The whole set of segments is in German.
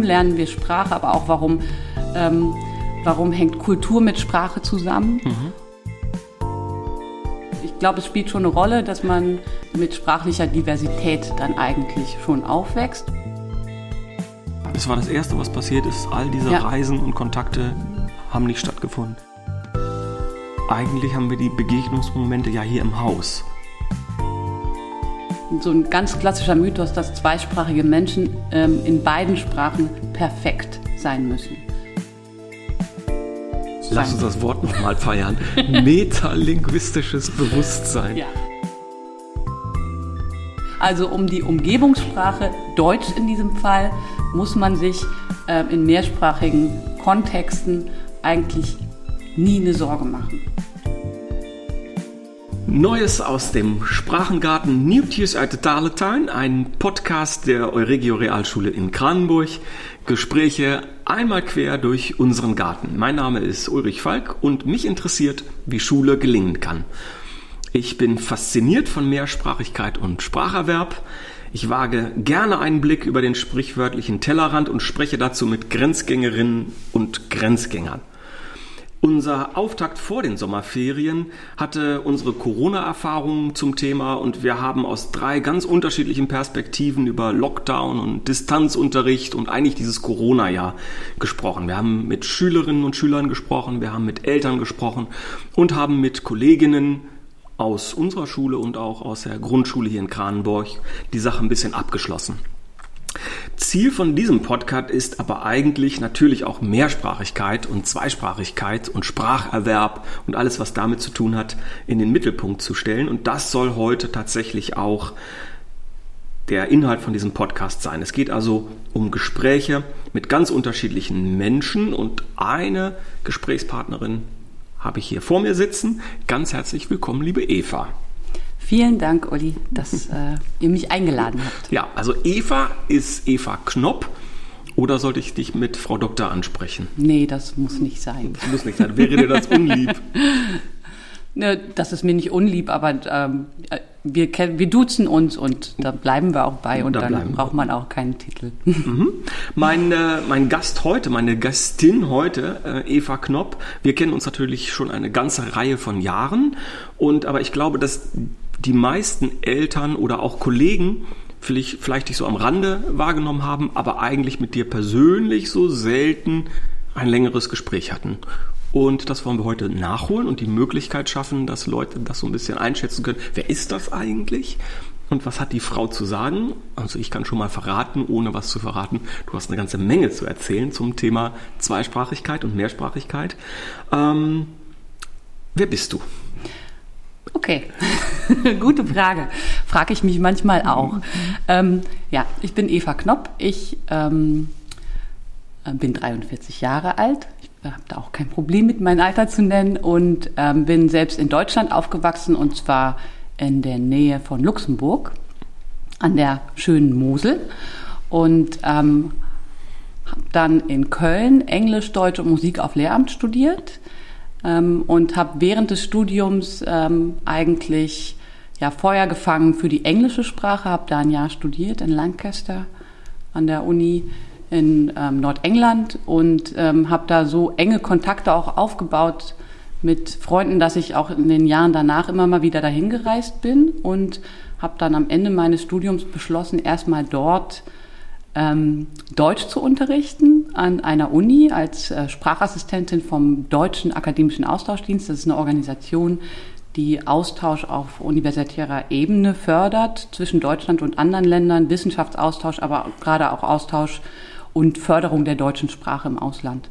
warum lernen wir Sprache, aber auch warum, ähm, warum hängt Kultur mit Sprache zusammen. Mhm. Ich glaube, es spielt schon eine Rolle, dass man mit sprachlicher Diversität dann eigentlich schon aufwächst. Das war das Erste, was passiert ist. All diese ja. Reisen und Kontakte haben nicht stattgefunden. Eigentlich haben wir die Begegnungsmomente ja hier im Haus. So ein ganz klassischer Mythos, dass zweisprachige Menschen ähm, in beiden Sprachen perfekt sein müssen. Lass uns das Wort nochmal feiern. Metalinguistisches Bewusstsein. Ja. Also um die Umgebungssprache, Deutsch in diesem Fall, muss man sich äh, in mehrsprachigen Kontexten eigentlich nie eine Sorge machen. Neues aus dem Sprachengarten Nieuwtjes uit de Talentuin, ein Podcast der Euregio Realschule in Kranenburg. Gespräche einmal quer durch unseren Garten. Mein Name ist Ulrich Falk und mich interessiert, wie Schule gelingen kann. Ich bin fasziniert von Mehrsprachigkeit und Spracherwerb. Ich wage gerne einen Blick über den sprichwörtlichen Tellerrand und spreche dazu mit Grenzgängerinnen und Grenzgängern. Unser Auftakt vor den Sommerferien hatte unsere Corona-Erfahrungen zum Thema und wir haben aus drei ganz unterschiedlichen Perspektiven über Lockdown und Distanzunterricht und eigentlich dieses Corona-Jahr gesprochen. Wir haben mit Schülerinnen und Schülern gesprochen, wir haben mit Eltern gesprochen und haben mit Kolleginnen aus unserer Schule und auch aus der Grundschule hier in Kranenburg die Sache ein bisschen abgeschlossen. Ziel von diesem Podcast ist aber eigentlich natürlich auch Mehrsprachigkeit und Zweisprachigkeit und Spracherwerb und alles, was damit zu tun hat, in den Mittelpunkt zu stellen. Und das soll heute tatsächlich auch der Inhalt von diesem Podcast sein. Es geht also um Gespräche mit ganz unterschiedlichen Menschen und eine Gesprächspartnerin habe ich hier vor mir sitzen. Ganz herzlich willkommen, liebe Eva. Vielen Dank, Uli, dass äh, ihr mich eingeladen habt. Ja, also Eva ist Eva Knopp. Oder sollte ich dich mit Frau Doktor ansprechen? Nee, das muss nicht sein. Das muss nicht sein. Wäre dir das unlieb? Ne, das ist mir nicht unlieb, aber ähm, wir, wir duzen uns und da bleiben wir auch bei und da dann braucht man auch keinen Titel. Mhm. Mein, äh, mein Gast heute, meine Gastin heute, äh, Eva Knopp, wir kennen uns natürlich schon eine ganze Reihe von Jahren und aber ich glaube, dass die meisten Eltern oder auch Kollegen vielleicht, vielleicht dich so am Rande wahrgenommen haben, aber eigentlich mit dir persönlich so selten ein längeres Gespräch hatten. Und das wollen wir heute nachholen und die Möglichkeit schaffen, dass Leute das so ein bisschen einschätzen können. Wer ist das eigentlich? Und was hat die Frau zu sagen? Also ich kann schon mal verraten, ohne was zu verraten. Du hast eine ganze Menge zu erzählen zum Thema Zweisprachigkeit und Mehrsprachigkeit. Ähm, wer bist du? Okay, gute Frage. Frage ich mich manchmal auch. Ähm, ja, ich bin Eva Knopp. Ich ähm, bin 43 Jahre alt habe da auch kein Problem mit, mein Alter zu nennen und ähm, bin selbst in Deutschland aufgewachsen und zwar in der Nähe von Luxemburg an der schönen Mosel und ähm, habe dann in Köln Englisch, Deutsch und Musik auf Lehramt studiert ähm, und habe während des Studiums ähm, eigentlich ja Feuer gefangen für die englische Sprache, habe da ein Jahr studiert in Lancaster an der Uni in ähm, Nordengland und ähm, habe da so enge Kontakte auch aufgebaut mit Freunden, dass ich auch in den Jahren danach immer mal wieder dahin gereist bin und habe dann am Ende meines Studiums beschlossen, erstmal dort Deutsch zu unterrichten an einer Uni als äh, Sprachassistentin vom Deutschen Akademischen Austauschdienst. Das ist eine Organisation, die Austausch auf universitärer Ebene fördert zwischen Deutschland und anderen Ländern, Wissenschaftsaustausch, aber gerade auch Austausch und Förderung der deutschen Sprache im Ausland.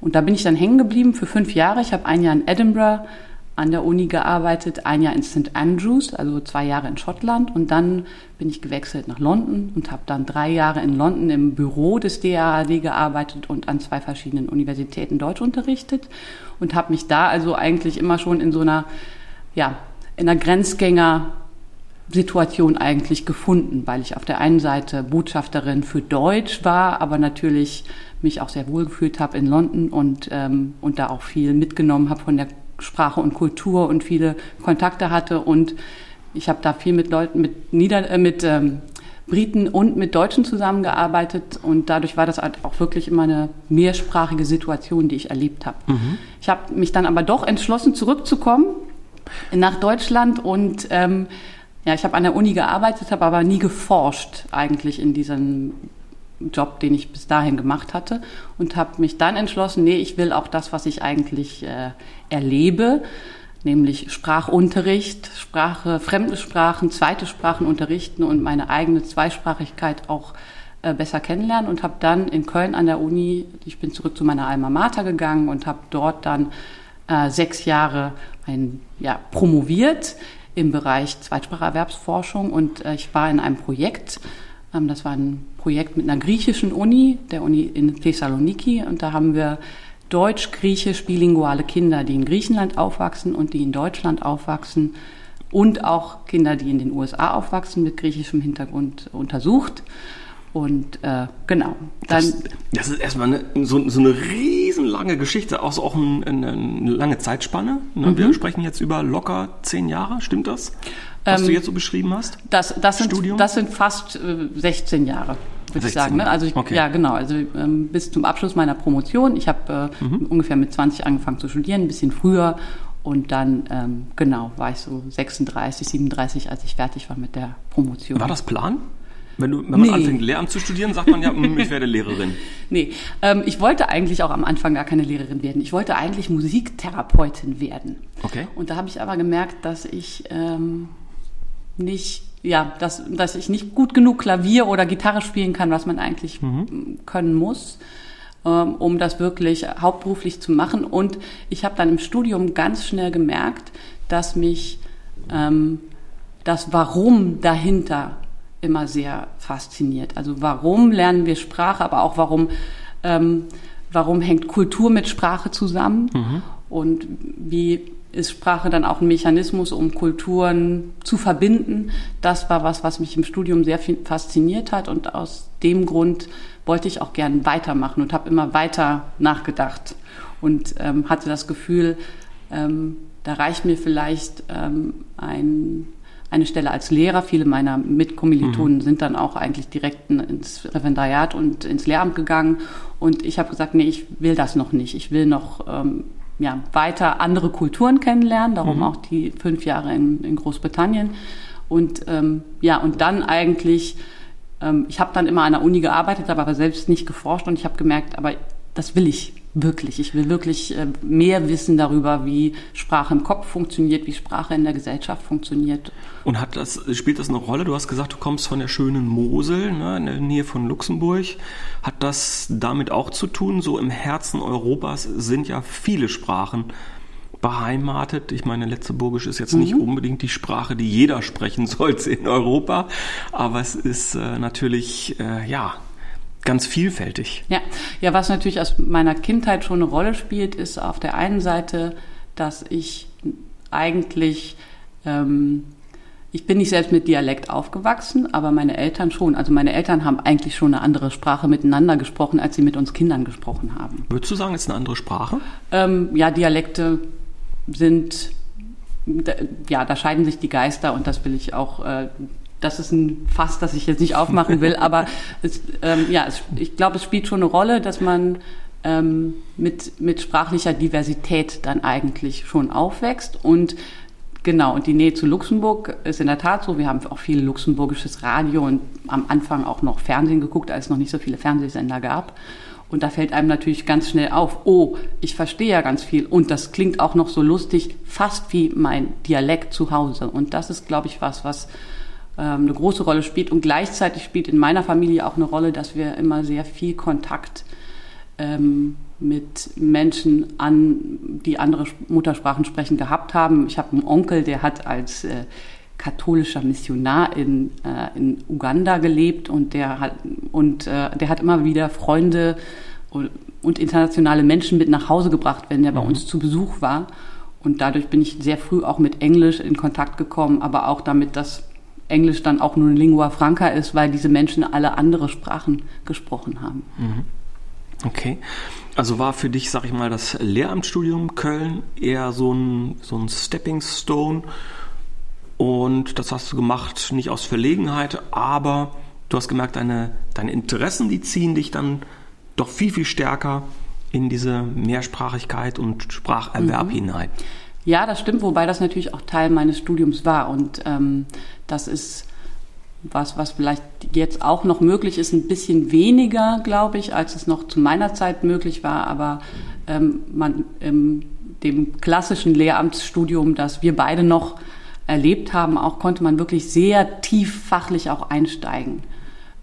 Und da bin ich dann hängen geblieben für fünf Jahre. Ich habe ein Jahr in Edinburgh an der Uni gearbeitet, ein Jahr in St. Andrews, also zwei Jahre in Schottland. Und dann bin ich gewechselt nach London und habe dann drei Jahre in London im Büro des DAAD gearbeitet und an zwei verschiedenen Universitäten Deutsch unterrichtet und habe mich da also eigentlich immer schon in so einer, ja, in einer Grenzgänger Situation eigentlich gefunden, weil ich auf der einen Seite Botschafterin für Deutsch war, aber natürlich mich auch sehr wohl gefühlt habe in London und, ähm, und da auch viel mitgenommen habe von der Sprache und Kultur und viele Kontakte hatte und ich habe da viel mit Leuten, mit, Nieder äh, mit ähm, Briten und mit Deutschen zusammengearbeitet und dadurch war das halt auch wirklich immer eine mehrsprachige Situation, die ich erlebt habe. Mhm. Ich habe mich dann aber doch entschlossen, zurückzukommen nach Deutschland und ähm, ja, ich habe an der Uni gearbeitet, habe aber nie geforscht eigentlich in diesem Job, den ich bis dahin gemacht hatte und habe mich dann entschlossen, nee, ich will auch das, was ich eigentlich äh, erlebe, nämlich Sprachunterricht, Sprache, fremde Sprachen, zweite Sprachen unterrichten und meine eigene Zweisprachigkeit auch äh, besser kennenlernen und habe dann in Köln an der Uni, ich bin zurück zu meiner Alma Mater gegangen und habe dort dann äh, sechs Jahre ein, ja, promoviert im Bereich Zweitspracherwerbsforschung und äh, ich war in einem Projekt, ähm, das war ein Projekt mit einer griechischen Uni, der Uni in Thessaloniki und da haben wir deutsch-griechisch bilinguale Kinder, die in Griechenland aufwachsen und die in Deutschland aufwachsen und auch Kinder, die in den USA aufwachsen mit griechischem Hintergrund untersucht. Und äh, genau. Dann, das, das ist erstmal eine, so, so eine riesenlange Geschichte, auch so auch ein, eine, eine lange Zeitspanne. Ne? Mhm. Wir sprechen jetzt über locker zehn Jahre, stimmt das? Was ähm, du jetzt so beschrieben hast? Das, das, sind, das sind fast äh, 16 Jahre würde ich sagen. Ne? Also ich, okay. ja, genau. Also ähm, bis zum Abschluss meiner Promotion. Ich habe äh, mhm. ungefähr mit 20 angefangen zu studieren, ein bisschen früher. Und dann, ähm, genau, war ich so 36, 37, als ich fertig war mit der Promotion. War das Plan? Wenn, du, wenn man nee. anfängt, Lehramt zu studieren, sagt man ja, hm, ich werde Lehrerin. Nee, ähm, ich wollte eigentlich auch am Anfang gar keine Lehrerin werden. Ich wollte eigentlich Musiktherapeutin werden. Okay. Und da habe ich aber gemerkt, dass ich ähm, nicht ja, dass, dass ich nicht gut genug Klavier oder Gitarre spielen kann, was man eigentlich mhm. können muss, ähm, um das wirklich hauptberuflich zu machen. Und ich habe dann im Studium ganz schnell gemerkt, dass mich ähm, das Warum dahinter immer sehr fasziniert. Also warum lernen wir Sprache, aber auch warum, ähm, warum hängt Kultur mit Sprache zusammen mhm. und wie ist Sprache dann auch ein Mechanismus, um Kulturen zu verbinden. Das war was, was mich im Studium sehr fasziniert hat und aus dem Grund wollte ich auch gern weitermachen und habe immer weiter nachgedacht und ähm, hatte das Gefühl, ähm, da reicht mir vielleicht ähm, ein, eine Stelle als Lehrer. Viele meiner Mitkommilitonen mhm. sind dann auch eigentlich direkt ins Referendariat und ins Lehramt gegangen. Und ich habe gesagt, nee, ich will das noch nicht. Ich will noch ähm, ja, weiter andere Kulturen kennenlernen, darum mhm. auch die fünf Jahre in, in Großbritannien. Und ähm, ja, und dann eigentlich, ähm, ich habe dann immer an der Uni gearbeitet, habe aber selbst nicht geforscht und ich habe gemerkt, aber das will ich wirklich. Ich will wirklich äh, mehr wissen darüber, wie Sprache im Kopf funktioniert, wie Sprache in der Gesellschaft funktioniert. Und hat das, spielt das eine Rolle? Du hast gesagt, du kommst von der schönen Mosel, ne, in der Nähe von Luxemburg. Hat das damit auch zu tun? So im Herzen Europas sind ja viele Sprachen beheimatet. Ich meine, Letzeburgisch ist jetzt mhm. nicht unbedingt die Sprache, die jeder sprechen sollte in Europa, aber es ist äh, natürlich, äh, ja, ganz vielfältig. Ja. ja, was natürlich aus meiner Kindheit schon eine Rolle spielt, ist auf der einen Seite, dass ich eigentlich, ähm, ich bin nicht selbst mit Dialekt aufgewachsen, aber meine Eltern schon. Also meine Eltern haben eigentlich schon eine andere Sprache miteinander gesprochen, als sie mit uns Kindern gesprochen haben. Würdest du sagen, es ist eine andere Sprache? Ähm, ja, Dialekte sind ja, da scheiden sich die Geister und das will ich auch äh, das ist ein Fass, das ich jetzt nicht aufmachen will, aber es, ähm, ja, es, ich glaube, es spielt schon eine Rolle, dass man ähm, mit, mit sprachlicher Diversität dann eigentlich schon aufwächst und Genau, und die Nähe zu Luxemburg ist in der Tat so. Wir haben auch viel luxemburgisches Radio und am Anfang auch noch Fernsehen geguckt, als es noch nicht so viele Fernsehsender gab. Und da fällt einem natürlich ganz schnell auf, oh, ich verstehe ja ganz viel und das klingt auch noch so lustig, fast wie mein Dialekt zu Hause. Und das ist, glaube ich, was, was eine große Rolle spielt. Und gleichzeitig spielt in meiner Familie auch eine Rolle, dass wir immer sehr viel Kontakt ähm, mit Menschen an, die andere Muttersprachen sprechen, gehabt haben. Ich habe einen Onkel, der hat als äh, katholischer Missionar in, äh, in Uganda gelebt und der hat, und, äh, der hat immer wieder Freunde und, und, internationale Menschen mit nach Hause gebracht, wenn er bei mhm. uns zu Besuch war. Und dadurch bin ich sehr früh auch mit Englisch in Kontakt gekommen, aber auch damit, dass Englisch dann auch nur eine Lingua Franca ist, weil diese Menschen alle andere Sprachen gesprochen haben. Mhm. Okay. Also war für dich, sag ich mal, das Lehramtsstudium Köln eher so ein, so ein Stepping Stone und das hast du gemacht nicht aus Verlegenheit, aber du hast gemerkt, deine, deine Interessen, die ziehen dich dann doch viel, viel stärker in diese Mehrsprachigkeit und Spracherwerb mhm. hinein. Ja, das stimmt, wobei das natürlich auch Teil meines Studiums war. Und ähm, das ist was, was vielleicht jetzt auch noch möglich ist, ein bisschen weniger, glaube ich, als es noch zu meiner Zeit möglich war. Aber ähm, man im dem klassischen Lehramtsstudium, das wir beide noch erlebt haben, auch konnte man wirklich sehr tief fachlich auch einsteigen.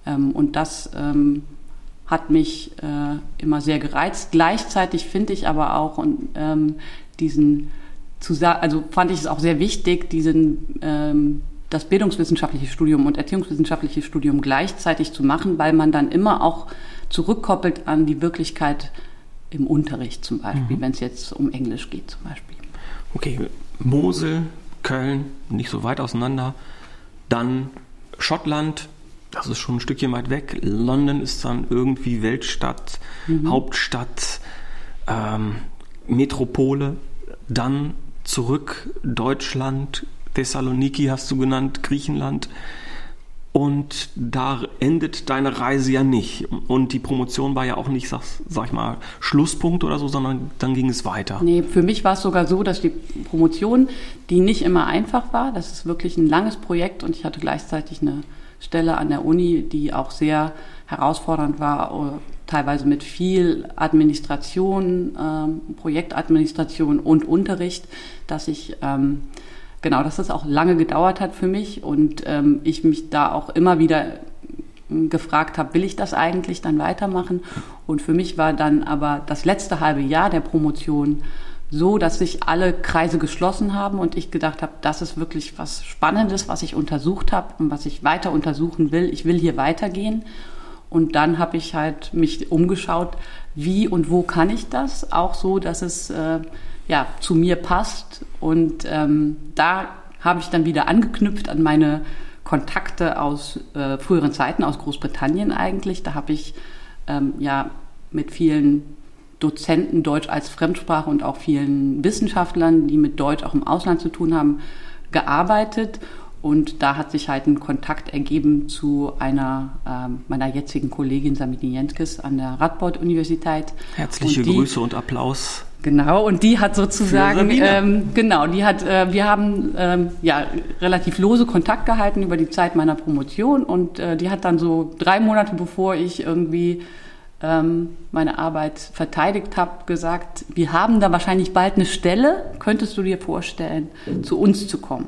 Ähm, und das ähm, hat mich äh, immer sehr gereizt. Gleichzeitig finde ich aber auch und, ähm, diesen, also fand ich es auch sehr wichtig, diesen ähm, das bildungswissenschaftliche Studium und erziehungswissenschaftliche Studium gleichzeitig zu machen, weil man dann immer auch zurückkoppelt an die Wirklichkeit im Unterricht zum Beispiel, mhm. wenn es jetzt um Englisch geht zum Beispiel. Okay, Mosel, Köln, nicht so weit auseinander. Dann Schottland, das ist schon ein Stückchen weit weg. London ist dann irgendwie Weltstadt, mhm. Hauptstadt, ähm, Metropole. Dann zurück Deutschland, Thessaloniki hast du genannt, Griechenland. Und da endet deine Reise ja nicht. Und die Promotion war ja auch nicht, sag, sag ich mal, Schlusspunkt oder so, sondern dann ging es weiter. Nee, für mich war es sogar so, dass die Promotion, die nicht immer einfach war, das ist wirklich ein langes Projekt und ich hatte gleichzeitig eine Stelle an der Uni, die auch sehr herausfordernd war, äh, teilweise mit viel Administration, ähm, Projektadministration und Unterricht, dass ich ähm, genau, dass das auch lange gedauert hat für mich und ähm, ich mich da auch immer wieder hm, gefragt habe, will ich das eigentlich dann weitermachen? Und für mich war dann aber das letzte halbe Jahr der Promotion so, dass sich alle Kreise geschlossen haben und ich gedacht habe, das ist wirklich was Spannendes, was ich untersucht habe und was ich weiter untersuchen will. Ich will hier weitergehen. Und dann habe ich halt mich umgeschaut, wie und wo kann ich das? Auch so, dass es äh, ja, zu mir passt. Und ähm, da habe ich dann wieder angeknüpft an meine Kontakte aus äh, früheren Zeiten, aus Großbritannien eigentlich. Da habe ich ähm, ja mit vielen Dozenten Deutsch als Fremdsprache und auch vielen Wissenschaftlern, die mit Deutsch auch im Ausland zu tun haben, gearbeitet. Und da hat sich halt ein Kontakt ergeben zu einer äh, meiner jetzigen Kollegin Samini Jentkes an der Radboud-Universität. Herzliche und die, Grüße und Applaus. Genau, und die hat sozusagen, ähm, genau, die hat, äh, wir haben ähm, ja relativ lose Kontakt gehalten über die Zeit meiner Promotion und äh, die hat dann so drei Monate bevor ich irgendwie ähm, meine Arbeit verteidigt habe, gesagt, wir haben da wahrscheinlich bald eine Stelle, könntest du dir vorstellen, zu uns zu kommen?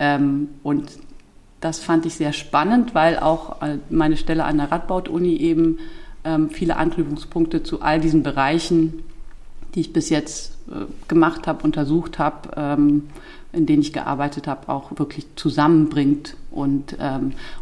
Ähm, und das fand ich sehr spannend, weil auch äh, meine Stelle an der Radbaut-Uni eben ähm, viele Anknüpfungspunkte zu all diesen Bereichen, die ich bis jetzt äh, gemacht habe, untersucht habe, ähm, in denen ich gearbeitet habe, auch wirklich zusammenbringt. Und,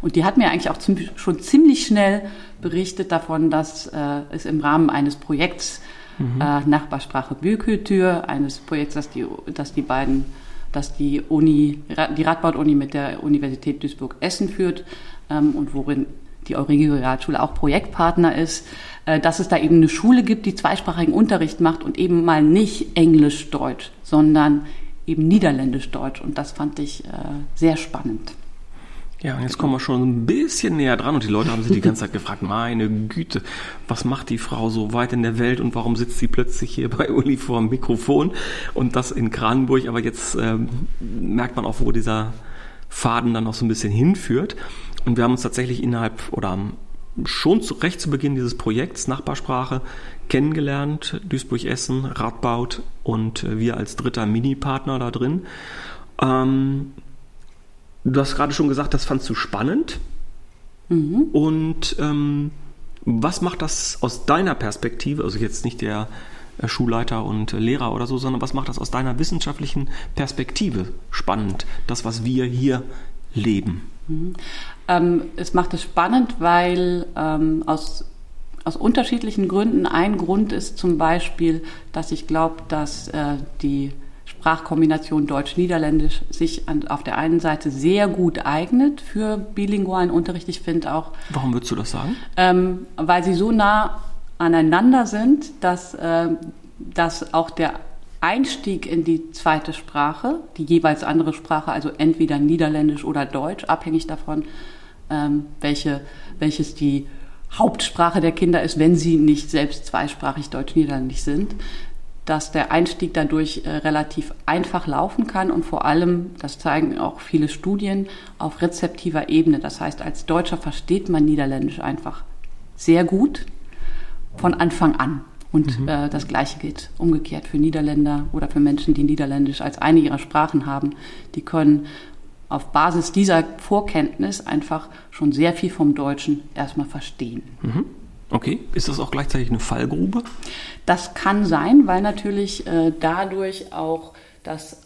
und die hat mir eigentlich auch schon ziemlich schnell berichtet davon, dass äh, es im Rahmen eines Projekts mhm. Nachbarsprache Bürkultur, eines Projekts, das die, das die beiden das die Uni, die Radbaut-Uni mit der Universität Duisburg-Essen führt ähm, und worin die Euregio Realschule auch Projektpartner ist, äh, dass es da eben eine Schule gibt, die zweisprachigen Unterricht macht und eben mal nicht Englisch-Deutsch, sondern eben Niederländisch-Deutsch. Und das fand ich äh, sehr spannend. Ja, und jetzt kommen wir schon ein bisschen näher dran und die Leute haben sich die ganze Zeit gefragt, meine Güte, was macht die Frau so weit in der Welt und warum sitzt sie plötzlich hier bei Uli vor dem Mikrofon und das in Kranenburg, aber jetzt ähm, merkt man auch, wo dieser Faden dann noch so ein bisschen hinführt und wir haben uns tatsächlich innerhalb oder schon zu, recht zu Beginn dieses Projekts Nachbarsprache kennengelernt, Duisburg-Essen, Radbaut und äh, wir als dritter Mini-Partner da drin. Ähm, Du hast gerade schon gesagt, das fandst du spannend. Mhm. Und ähm, was macht das aus deiner Perspektive, also jetzt nicht der äh, Schulleiter und äh, Lehrer oder so, sondern was macht das aus deiner wissenschaftlichen Perspektive spannend, das, was wir hier leben? Mhm. Ähm, es macht es spannend, weil ähm, aus, aus unterschiedlichen Gründen, ein Grund ist zum Beispiel, dass ich glaube, dass äh, die Sprachkombination Deutsch-Niederländisch sich an, auf der einen Seite sehr gut eignet für bilingualen Unterricht. Ich finde auch. Warum würdest du das sagen? Ähm, weil sie so nah aneinander sind, dass, äh, dass auch der Einstieg in die zweite Sprache, die jeweils andere Sprache, also entweder Niederländisch oder Deutsch, abhängig davon, ähm, welche, welches die Hauptsprache der Kinder ist, wenn sie nicht selbst zweisprachig deutsch-niederländisch sind, dass der Einstieg dadurch äh, relativ einfach laufen kann und vor allem, das zeigen auch viele Studien, auf rezeptiver Ebene. Das heißt, als Deutscher versteht man Niederländisch einfach sehr gut von Anfang an. Und mhm. äh, das Gleiche gilt umgekehrt für Niederländer oder für Menschen, die Niederländisch als eine ihrer Sprachen haben. Die können auf Basis dieser Vorkenntnis einfach schon sehr viel vom Deutschen erstmal verstehen. Mhm. Okay, ist das auch gleichzeitig eine Fallgrube? Das kann sein, weil natürlich äh, dadurch auch dass,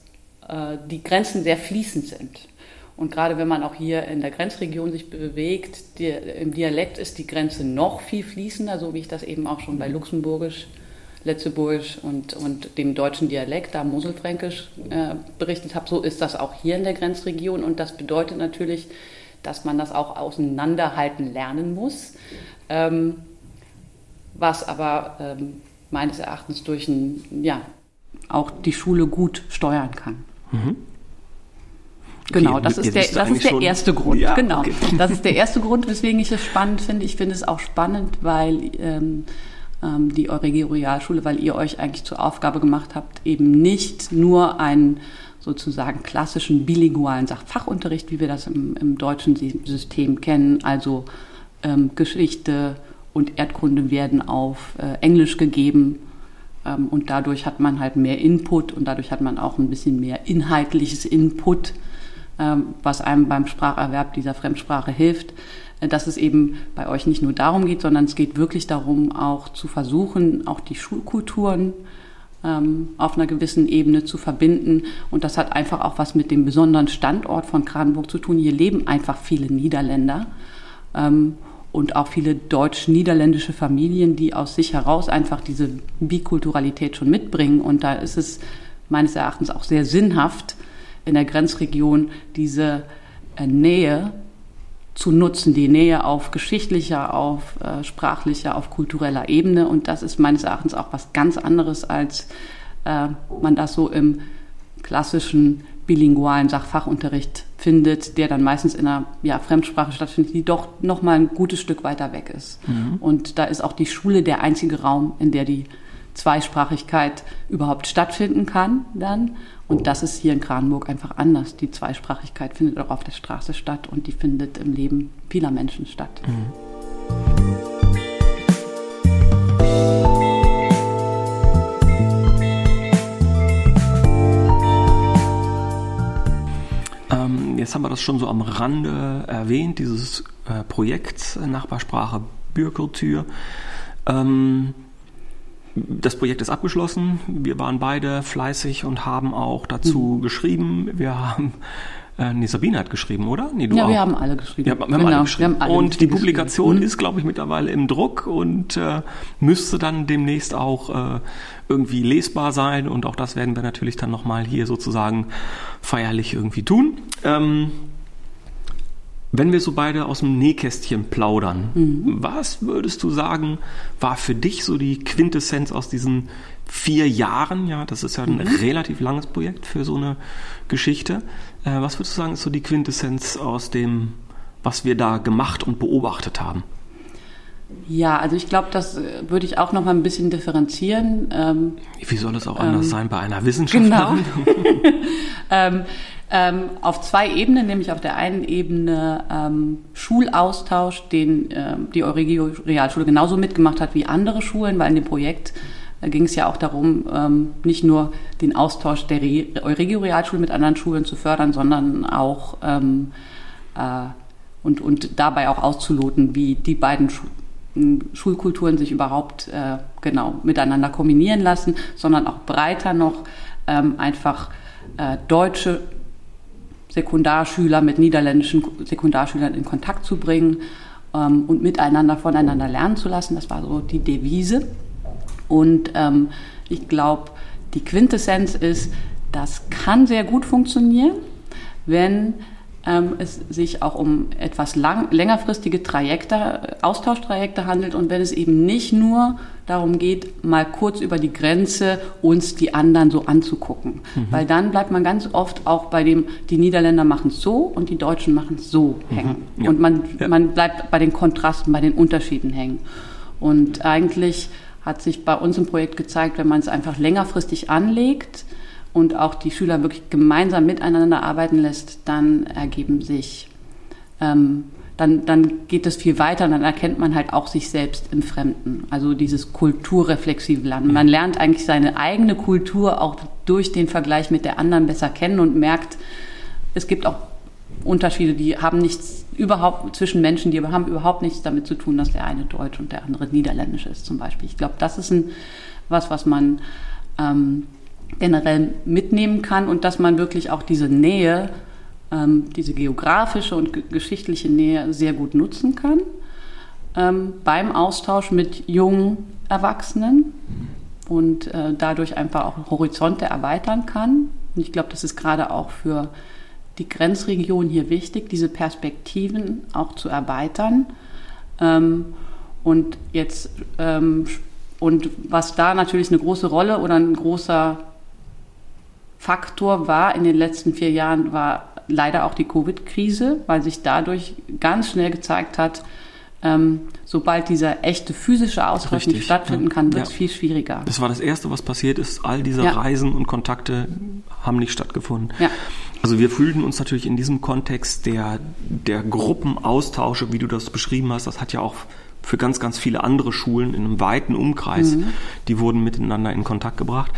äh, die Grenzen sehr fließend sind. Und gerade wenn man auch hier in der Grenzregion sich bewegt, die, im Dialekt ist die Grenze noch viel fließender, so wie ich das eben auch schon bei Luxemburgisch, Letzeburgisch und, und dem deutschen Dialekt, da Moselfränkisch, äh, berichtet habe. So ist das auch hier in der Grenzregion. Und das bedeutet natürlich, dass man das auch auseinanderhalten lernen muss. Ähm, was aber ähm, meines Erachtens durch ein, ja, auch die Schule gut steuern kann. Mhm. Genau, das ist der, das ist der erste Grund. Ja, genau, okay. das ist der erste Grund, weswegen ich es spannend finde. Ich finde es auch spannend, weil ähm, ähm, die Euregio Realschule, weil ihr euch eigentlich zur Aufgabe gemacht habt, eben nicht nur einen sozusagen klassischen bilingualen Fachunterricht, wie wir das im, im deutschen System kennen, also ähm, Geschichte und Erdkunde werden auf äh, Englisch gegeben ähm, und dadurch hat man halt mehr Input und dadurch hat man auch ein bisschen mehr inhaltliches Input ähm, was einem beim Spracherwerb dieser Fremdsprache hilft, äh, dass es eben bei euch nicht nur darum geht, sondern es geht wirklich darum, auch zu versuchen, auch die Schulkulturen ähm, auf einer gewissen Ebene zu verbinden. Und das hat einfach auch was mit dem besonderen Standort von Kranenburg zu tun. Hier leben einfach viele Niederländer und auch viele deutsch-niederländische Familien, die aus sich heraus einfach diese Bikulturalität schon mitbringen. Und da ist es meines Erachtens auch sehr sinnhaft, in der Grenzregion diese äh, Nähe zu nutzen, die Nähe auf geschichtlicher, auf äh, sprachlicher, auf kultureller Ebene. Und das ist meines Erachtens auch was ganz anderes, als äh, man das so im klassischen bilingualen Sachfachunterricht findet, der dann meistens in einer ja, Fremdsprache stattfindet, die doch noch mal ein gutes Stück weiter weg ist. Mhm. Und da ist auch die Schule der einzige Raum, in der die Zweisprachigkeit überhaupt stattfinden kann dann. Und das ist hier in Kranenburg einfach anders. Die Zweisprachigkeit findet auch auf der Straße statt und die findet im Leben vieler Menschen statt. Mhm. Jetzt haben wir das schon so am Rande erwähnt, dieses äh, Projekt Nachbarsprache Bürkultur. Ähm, das Projekt ist abgeschlossen. Wir waren beide fleißig und haben auch dazu mhm. geschrieben. Wir haben äh, nee, Sabine hat geschrieben, oder? Nee, du ja, auch. wir haben alle geschrieben. Ja, wir haben genau, alle geschrieben. Haben alle und die Publikation mhm. ist, glaube ich, mittlerweile im Druck und äh, müsste dann demnächst auch äh, irgendwie lesbar sein. Und auch das werden wir natürlich dann nochmal hier sozusagen feierlich irgendwie tun. Ähm, wenn wir so beide aus dem Nähkästchen plaudern, mhm. was würdest du sagen, war für dich so die Quintessenz aus diesen vier Jahren? Ja, das ist ja ein mhm. relativ langes Projekt für so eine Geschichte. Äh, was würdest du sagen, ist so die Quintessenz aus dem, was wir da gemacht und beobachtet haben? Ja, also ich glaube, das äh, würde ich auch noch mal ein bisschen differenzieren. Ähm, Wie soll es auch ähm, anders sein bei einer Wissenschaftlerin? Genau. ähm, ähm, auf zwei Ebenen, nämlich auf der einen Ebene ähm, Schulaustausch, den ähm, die Euregio Realschule genauso mitgemacht hat wie andere Schulen, weil in dem Projekt äh, ging es ja auch darum, ähm, nicht nur den Austausch der Re Euregio Realschule mit anderen Schulen zu fördern, sondern auch ähm, äh, und, und dabei auch auszuloten, wie die beiden Schu Schulkulturen sich überhaupt äh, genau miteinander kombinieren lassen, sondern auch breiter noch ähm, einfach äh, deutsche Sekundarschüler mit niederländischen Sekundarschülern in Kontakt zu bringen ähm, und miteinander voneinander lernen zu lassen. Das war so die Devise. Und ähm, ich glaube, die Quintessenz ist, das kann sehr gut funktionieren, wenn ähm, es sich auch um etwas lang, längerfristige Trajekte, Austauschtrajekte handelt und wenn es eben nicht nur darum geht, mal kurz über die Grenze uns die anderen so anzugucken. Mhm. Weil dann bleibt man ganz oft auch bei dem, die Niederländer machen es so und die Deutschen machen es so mhm. hängen. Ja. Und man, ja. man bleibt bei den Kontrasten, bei den Unterschieden hängen. Und eigentlich hat sich bei uns im Projekt gezeigt, wenn man es einfach längerfristig anlegt, und auch die Schüler wirklich gemeinsam miteinander arbeiten lässt, dann ergeben sich, ähm, dann, dann geht es viel weiter und dann erkennt man halt auch sich selbst im Fremden. Also dieses kulturreflexive Lernen. Man lernt eigentlich seine eigene Kultur auch durch den Vergleich mit der anderen besser kennen und merkt, es gibt auch Unterschiede, die haben nichts überhaupt zwischen Menschen, die haben überhaupt nichts damit zu tun, dass der eine Deutsch und der andere Niederländisch ist zum Beispiel. Ich glaube, das ist ein, was, was man ähm, generell mitnehmen kann und dass man wirklich auch diese Nähe, ähm, diese geografische und geschichtliche Nähe sehr gut nutzen kann ähm, beim Austausch mit jungen Erwachsenen und äh, dadurch einfach auch Horizonte erweitern kann. Und ich glaube, das ist gerade auch für die Grenzregion hier wichtig, diese Perspektiven auch zu erweitern. Ähm, und jetzt ähm, und was da natürlich eine große Rolle oder ein großer Faktor war in den letzten vier Jahren, war leider auch die Covid-Krise, weil sich dadurch ganz schnell gezeigt hat, ähm, sobald dieser echte physische Austausch nicht stattfinden kann, wird es ja. viel schwieriger. Das war das Erste, was passiert ist. All diese ja. Reisen und Kontakte haben nicht stattgefunden. Ja. Also wir fühlten uns natürlich in diesem Kontext der, der Gruppenaustausche, wie du das beschrieben hast, das hat ja auch für ganz, ganz viele andere Schulen in einem weiten Umkreis, mhm. die wurden miteinander in Kontakt gebracht.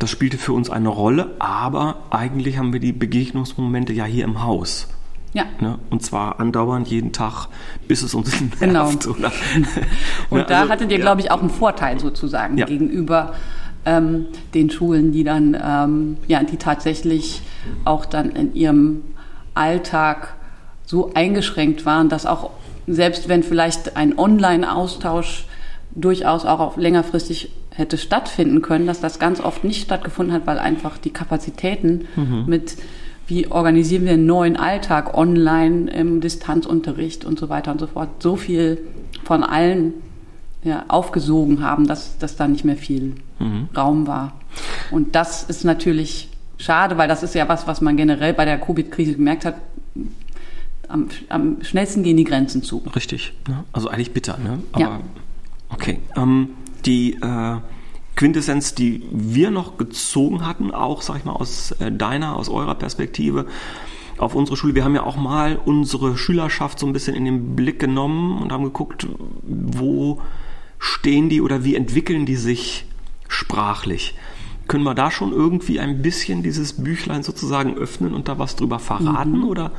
Das spielte für uns eine Rolle, aber eigentlich haben wir die Begegnungsmomente ja hier im Haus. Ja. Ne? Und zwar andauernd jeden Tag, bis es uns nervt. Genau. Oder? Und ne? da also, hattet ihr, ja. glaube ich, auch einen Vorteil sozusagen ja. gegenüber ähm, den Schulen, die dann, ähm, ja, die tatsächlich auch dann in ihrem Alltag so eingeschränkt waren, dass auch selbst wenn vielleicht ein Online-Austausch durchaus auch auf längerfristig hätte stattfinden können, dass das ganz oft nicht stattgefunden hat, weil einfach die Kapazitäten mhm. mit wie organisieren wir einen neuen Alltag online im Distanzunterricht und so weiter und so fort, so viel von allen ja, aufgesogen haben, dass, dass da nicht mehr viel mhm. Raum war. Und das ist natürlich schade, weil das ist ja was, was man generell bei der Covid-Krise gemerkt hat. Am, am, schnellsten gehen die Grenzen zu. Richtig. Ne? Also eigentlich bitter, ne? Aber ja. okay. Ähm, die äh, Quintessenz, die wir noch gezogen hatten, auch, sag ich mal, aus äh, deiner, aus eurer Perspektive, auf unsere Schule. Wir haben ja auch mal unsere Schülerschaft so ein bisschen in den Blick genommen und haben geguckt, wo stehen die oder wie entwickeln die sich sprachlich. Können wir da schon irgendwie ein bisschen dieses Büchlein sozusagen öffnen und da was drüber verraten, mhm. oder?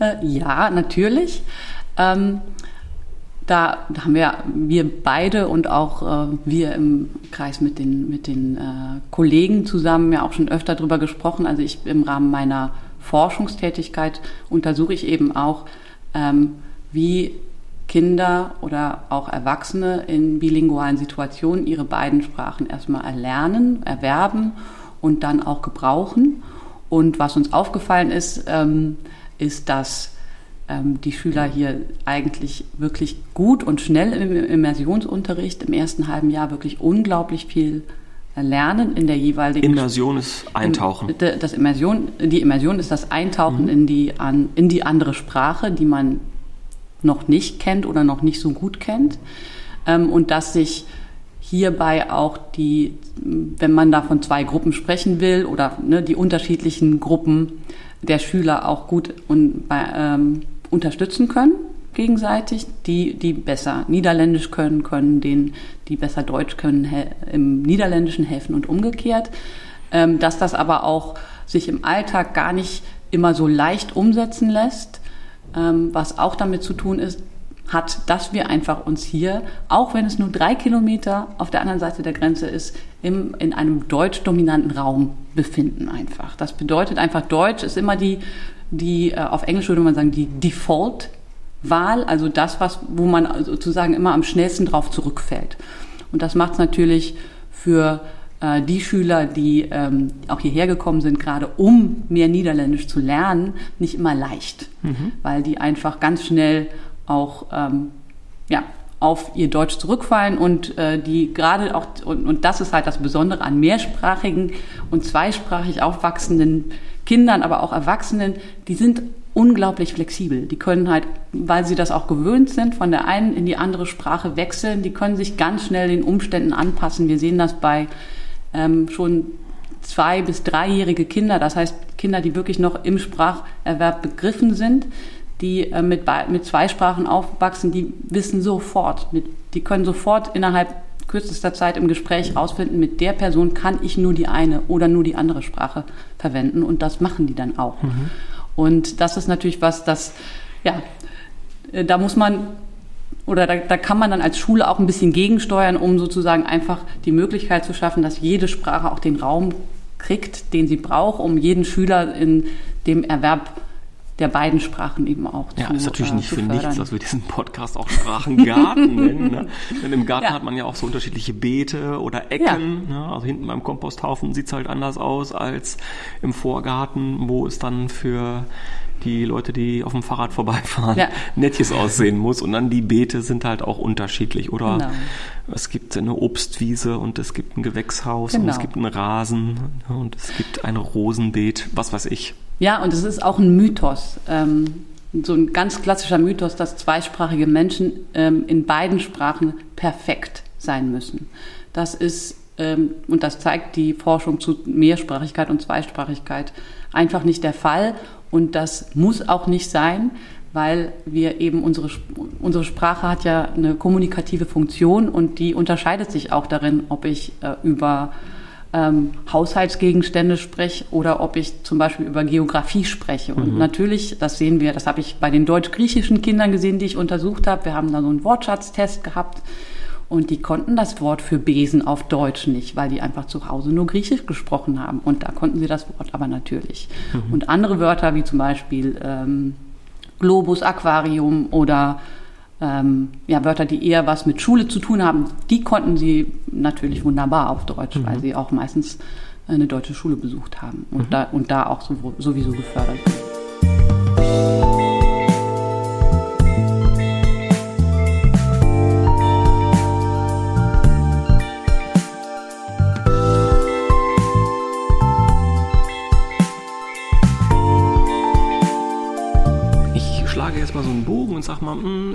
Äh, ja, natürlich. Ähm, da haben wir, wir beide und auch äh, wir im Kreis mit den, mit den äh, Kollegen zusammen ja auch schon öfter darüber gesprochen. Also ich im Rahmen meiner Forschungstätigkeit untersuche ich eben auch, ähm, wie Kinder oder auch Erwachsene in bilingualen Situationen ihre beiden Sprachen erstmal erlernen, erwerben und dann auch gebrauchen. Und was uns aufgefallen ist, ähm, ist, dass ähm, die Schüler hier eigentlich wirklich gut und schnell im Immersionsunterricht im ersten halben Jahr wirklich unglaublich viel lernen in der jeweiligen Immersion ist Eintauchen. Das Immersion, die Immersion ist das Eintauchen mhm. in, die, in die andere Sprache, die man noch nicht kennt oder noch nicht so gut kennt. Ähm, und dass sich hierbei auch die, wenn man da von zwei Gruppen sprechen will oder ne, die unterschiedlichen Gruppen der Schüler auch gut und ähm, unterstützen können gegenseitig, die, die besser Niederländisch können, können denen, die besser Deutsch können, im Niederländischen helfen und umgekehrt. Ähm, dass das aber auch sich im Alltag gar nicht immer so leicht umsetzen lässt, was auch damit zu tun ist, hat, dass wir einfach uns hier, auch wenn es nur drei Kilometer auf der anderen Seite der Grenze ist, im, in einem deutsch-dominanten Raum befinden einfach. Das bedeutet einfach, Deutsch ist immer die die, äh, auf Englisch würde man sagen, die Default-Wahl, also das, was, wo man sozusagen immer am schnellsten drauf zurückfällt. Und das macht es natürlich für die Schüler, die ähm, auch hierher gekommen sind, gerade um mehr Niederländisch zu lernen, nicht immer leicht, mhm. weil die einfach ganz schnell auch ähm, ja, auf ihr Deutsch zurückfallen und äh, die gerade auch, und, und das ist halt das Besondere an mehrsprachigen und zweisprachig aufwachsenden Kindern, aber auch Erwachsenen, die sind unglaublich flexibel. Die können halt, weil sie das auch gewöhnt sind, von der einen in die andere Sprache wechseln. Die können sich ganz schnell den Umständen anpassen. Wir sehen das bei ähm, schon zwei bis dreijährige Kinder, das heißt Kinder, die wirklich noch im Spracherwerb begriffen sind, die äh, mit, mit zwei Sprachen aufwachsen, die wissen sofort, mit, die können sofort innerhalb kürzester Zeit im Gespräch rausfinden, mit der Person kann ich nur die eine oder nur die andere Sprache verwenden und das machen die dann auch. Mhm. Und das ist natürlich was, das, ja, äh, da muss man oder da, da kann man dann als Schule auch ein bisschen gegensteuern, um sozusagen einfach die Möglichkeit zu schaffen, dass jede Sprache auch den Raum kriegt, den sie braucht, um jeden Schüler in dem Erwerb der beiden Sprachen eben auch ja, zu Ja, ist natürlich äh, nicht für nichts, dass wir diesen Podcast auch Sprachengarten nennen. Ne? Denn im Garten ja. hat man ja auch so unterschiedliche Beete oder Ecken. Ja. Ne? Also hinten beim Komposthaufen sieht's halt anders aus als im Vorgarten, wo es dann für die Leute, die auf dem Fahrrad vorbeifahren, ja. nettjes aussehen muss. Und dann die Beete sind halt auch unterschiedlich. Oder genau. es gibt eine Obstwiese und es gibt ein Gewächshaus genau. und es gibt einen Rasen und es gibt ein Rosenbeet, was weiß ich. Ja, und es ist auch ein Mythos. Ähm, so ein ganz klassischer Mythos, dass zweisprachige Menschen ähm, in beiden Sprachen perfekt sein müssen. Das ist, ähm, und das zeigt die Forschung zu Mehrsprachigkeit und Zweisprachigkeit, einfach nicht der Fall. Und das muss auch nicht sein, weil wir eben unsere, unsere Sprache hat ja eine kommunikative Funktion und die unterscheidet sich auch darin, ob ich äh, über ähm, Haushaltsgegenstände spreche oder ob ich zum Beispiel über Geografie spreche. Und mhm. natürlich, das sehen wir, das habe ich bei den deutsch-griechischen Kindern gesehen, die ich untersucht habe. Wir haben da so einen Wortschatztest gehabt und die konnten das Wort für Besen auf Deutsch nicht, weil die einfach zu Hause nur Griechisch gesprochen haben. Und da konnten sie das Wort aber natürlich. Mhm. Und andere Wörter wie zum Beispiel ähm, Globus, Aquarium oder ähm, ja, Wörter, die eher was mit Schule zu tun haben, die konnten sie natürlich wunderbar auf Deutsch, mhm. weil sie auch meistens eine deutsche Schule besucht haben und, mhm. da, und da auch so, sowieso gefördert wurden.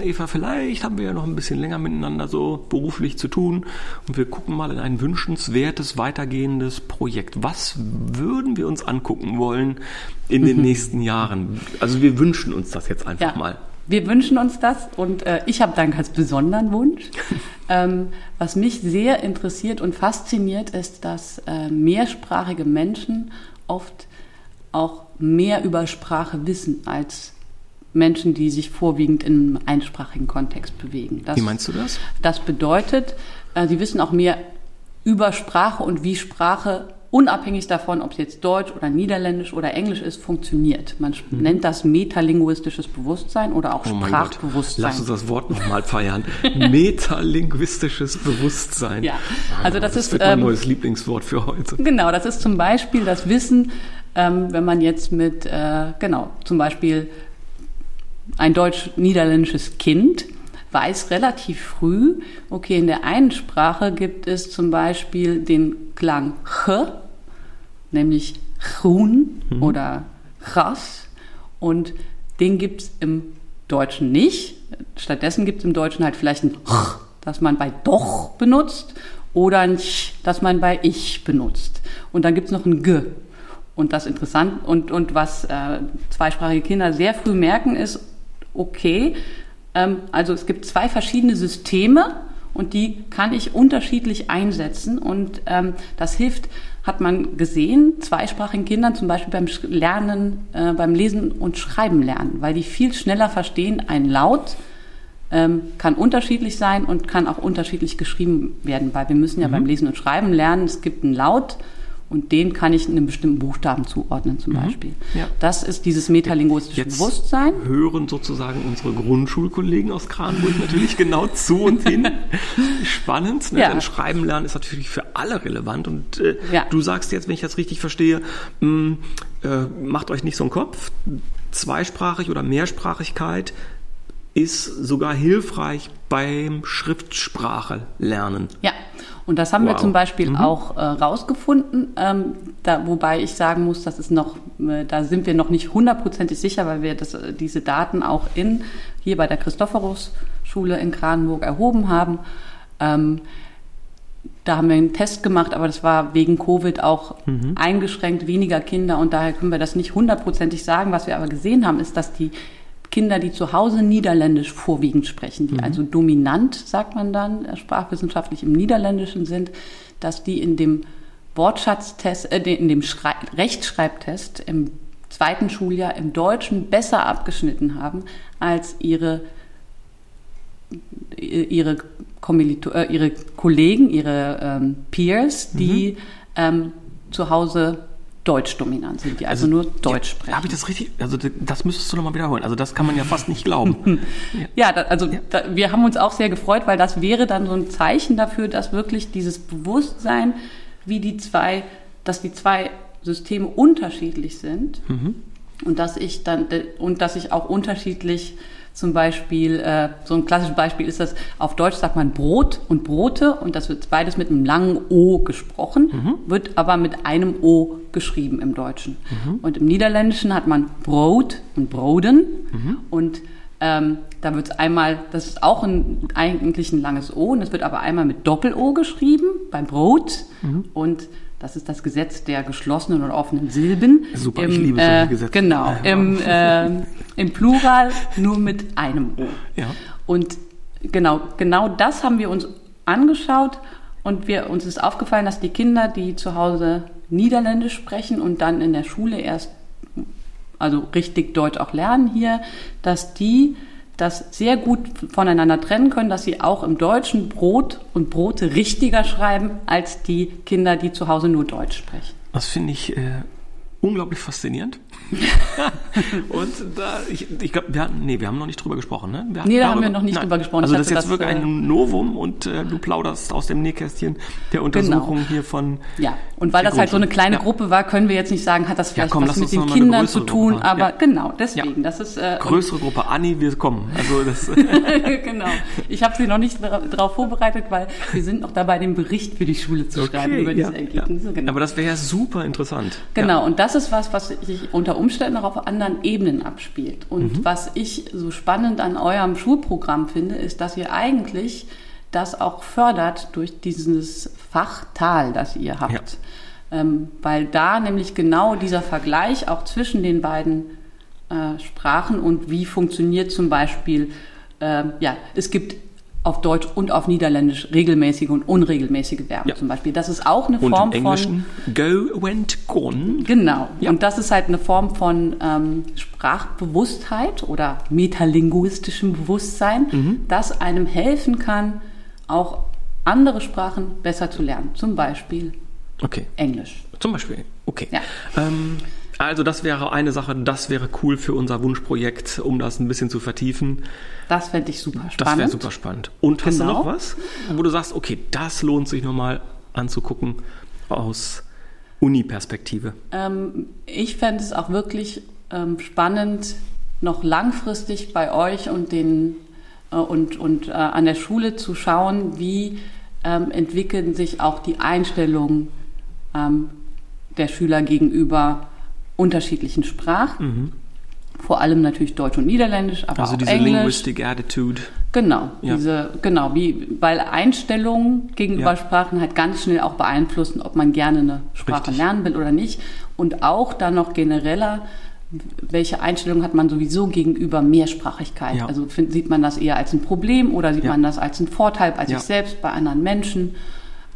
Eva, vielleicht haben wir ja noch ein bisschen länger miteinander so beruflich zu tun und wir gucken mal in ein wünschenswertes, weitergehendes Projekt. Was würden wir uns angucken wollen in den nächsten Jahren? Also wir wünschen uns das jetzt einfach ja. mal. Wir wünschen uns das und äh, ich habe da einen ganz besonderen Wunsch. ähm, was mich sehr interessiert und fasziniert, ist, dass äh, mehrsprachige Menschen oft auch mehr über Sprache wissen als Menschen, die sich vorwiegend im einsprachigen Kontext bewegen. Das, wie meinst du das? Das bedeutet, äh, sie wissen auch mehr über Sprache und wie Sprache unabhängig davon, ob es jetzt Deutsch oder Niederländisch oder Englisch ist, funktioniert. Man mhm. nennt das metalinguistisches Bewusstsein oder auch oh Sprachbewusstsein. Lass uns das Wort nochmal feiern. metalinguistisches Bewusstsein. Ja, also das, das ist mein ähm, neues Lieblingswort für heute. Genau, das ist zum Beispiel das Wissen, ähm, wenn man jetzt mit, äh, genau, zum Beispiel ein deutsch-niederländisches Kind weiß relativ früh, okay, in der einen Sprache gibt es zum Beispiel den Klang ch, nämlich chun mhm. oder chas und den gibt es im Deutschen nicht. Stattdessen gibt es im Deutschen halt vielleicht ein ch, das man bei doch benutzt oder ein ch, das man bei ich benutzt. Und dann gibt es noch ein g. Und das interessant und, und was äh, zweisprachige Kinder sehr früh merken ist, okay, ähm, also es gibt zwei verschiedene Systeme und die kann ich unterschiedlich einsetzen und ähm, das hilft, hat man gesehen, zweisprachigen Kindern zum Beispiel beim Lernen, äh, beim Lesen und Schreiben lernen, weil die viel schneller verstehen, ein Laut ähm, kann unterschiedlich sein und kann auch unterschiedlich geschrieben werden, weil wir müssen ja mhm. beim Lesen und Schreiben lernen, es gibt einen Laut Und den kann ich einem bestimmten Buchstaben zuordnen, zum Beispiel. Ja. Das ist dieses metalinguistische Jetzt Bewusstsein. Hören sozusagen unsere Grundschulkollegen aus Kranburg natürlich genau zu und hin. Spannend. Ne? Ja. Denn Schreiben lernen ist natürlich für alle relevant. Und äh, ja. du sagst jetzt, wenn ich das richtig verstehe, mh, mm, äh, macht euch nicht so einen Kopf. Zweisprachig oder Mehrsprachigkeit ist sogar hilfreich beim Schriftsprache lernen. Ja, und das haben wow. wir zum Beispiel mhm. auch äh, rausgefunden, ähm, da, wobei ich sagen muss, das ist noch, äh, da sind wir noch nicht hundertprozentig sicher, weil wir das, äh, diese Daten auch in, hier bei der Christophorus-Schule in Kranenburg erhoben haben. Ähm, da haben wir einen Test gemacht, aber das war wegen Covid auch mhm. eingeschränkt, weniger Kinder und daher können wir das nicht hundertprozentig sagen. Was wir aber gesehen haben, ist, dass die Kinder, die zu Hause Niederländisch vorwiegend sprechen, die mhm. also dominant, sagt man dann, äh, sprachwissenschaftlich im Niederländischen sind, dass die in dem Wortschatztest, äh, in dem Schrei Rechtschreibtest im zweiten Schuljahr im Deutschen besser abgeschnitten haben als ihre ihre, Kommilito äh, ihre Kollegen, ihre ähm, Peers, die mhm. ähm, zu Hause Deutsch dominant sind, die also, also nur Deutsch ja, sprechen. Habe ich das richtig? Also das müsstest du nochmal wiederholen. Also das kann man ja fast nicht glauben. ja, da, also ja. Da, wir haben uns auch sehr gefreut, weil das wäre dann so ein Zeichen dafür, dass wirklich dieses Bewusstsein, wie die zwei, dass die zwei Systeme unterschiedlich sind mhm. und dass ich dann und dass ich auch unterschiedlich zum Beispiel, äh, so ein klassisches Beispiel ist das, auf Deutsch sagt man Brot und Brote und das wird beides mit einem langen O gesprochen, mhm. wird aber mit einem O geschrieben im Deutschen. Mhm. Und im Niederländischen hat man Brot und Broden mhm. und ähm, da wird es einmal, das ist auch ein, eigentlich ein langes O und es wird aber einmal mit Doppel-O geschrieben beim Brot mhm. und das ist das Gesetz der geschlossenen und offenen Silben. Super, Im, ich liebe solche äh, Gesetze. Genau, im, äh, im Plural nur mit einem O. Ja. Und genau, genau das haben wir uns angeschaut und wir, uns ist aufgefallen, dass die Kinder, die zu Hause Niederländisch sprechen und dann in der Schule erst, also richtig Deutsch auch lernen hier, dass die das sehr gut voneinander trennen können, dass sie auch im Deutschen Brot und Brote richtiger schreiben als die Kinder, die zu Hause nur Deutsch sprechen. Das finde ich äh, unglaublich faszinierend. und da, ich, ich glaube, wir hatten, nee, wir haben noch nicht drüber gesprochen, ne? Wir nee, da haben wir noch nicht nein. drüber gesprochen. Also das ist jetzt das, wirklich ein äh, Novum und äh, du plauderst aus dem Nähkästchen der Untersuchung genau. hier von. Ja, und weil das halt so eine kleine ja. Gruppe war, können wir jetzt nicht sagen, hat das vielleicht ja, komm, was mit den Kindern zu tun, aber ja. genau, deswegen. Das ist äh, größere Gruppe. Anni, wir kommen. Also das genau. Ich habe sie noch nicht darauf vorbereitet, weil wir sind noch dabei, den Bericht für die Schule zu okay, schreiben über diese Ergebnisse. Genau. Aber das wäre ja super interessant. Genau, und das ist was, was sich unter Umständen auch auf anderen Ebenen abspielt. Und mhm. was ich so spannend an eurem Schulprogramm finde, ist, dass ihr eigentlich das auch fördert durch dieses Fachtal, das ihr habt. Ja. Ähm, weil da nämlich genau dieser Vergleich auch zwischen den beiden äh, Sprachen und wie funktioniert zum Beispiel, äh, ja, es gibt auf Deutsch und auf Niederländisch regelmäßige und unregelmäßige Verben ja. zum Beispiel. Das ist auch eine und Form im Englischen von go, went, gone. Genau. Ja. Und das ist halt eine Form von ähm, Sprachbewusstheit oder metalinguistischem Bewusstsein, mhm. das einem helfen kann, auch andere Sprachen besser zu lernen. Zum Beispiel okay. Englisch. Zum Beispiel. Okay. Ja. Ähm, also das wäre eine Sache, das wäre cool für unser Wunschprojekt, um das ein bisschen zu vertiefen. Das fände ich super spannend. Das wäre super spannend. Und genau. hast du genau. noch was, wo du sagst, okay, das lohnt sich nochmal anzugucken aus Uni-Perspektive? Ähm, ich fände es auch wirklich ähm, spannend, noch langfristig bei euch und den äh, und, und äh, an der Schule zu schauen, wie ähm, entwickeln sich auch die Einstellungen ähm, der Schüler gegenüber unterschiedlichen Sprachen. Mhm. Vor allem natürlich Deutsch und Niederländisch, aber also auch diese Englisch. Linguistic Attitude. Genau, ja. diese, genau, wie, weil Einstellungen gegenüber ja. Sprachen halt ganz schnell auch beeinflussen, ob man gerne eine Sprache Richtig. lernen will oder nicht. Und auch dann noch genereller, welche Einstellung hat man sowieso gegenüber Mehrsprachigkeit? Ja. Also find, sieht man das eher als ein Problem oder sieht man das als ein Vorteil bei sich selbst, bei anderen Menschen?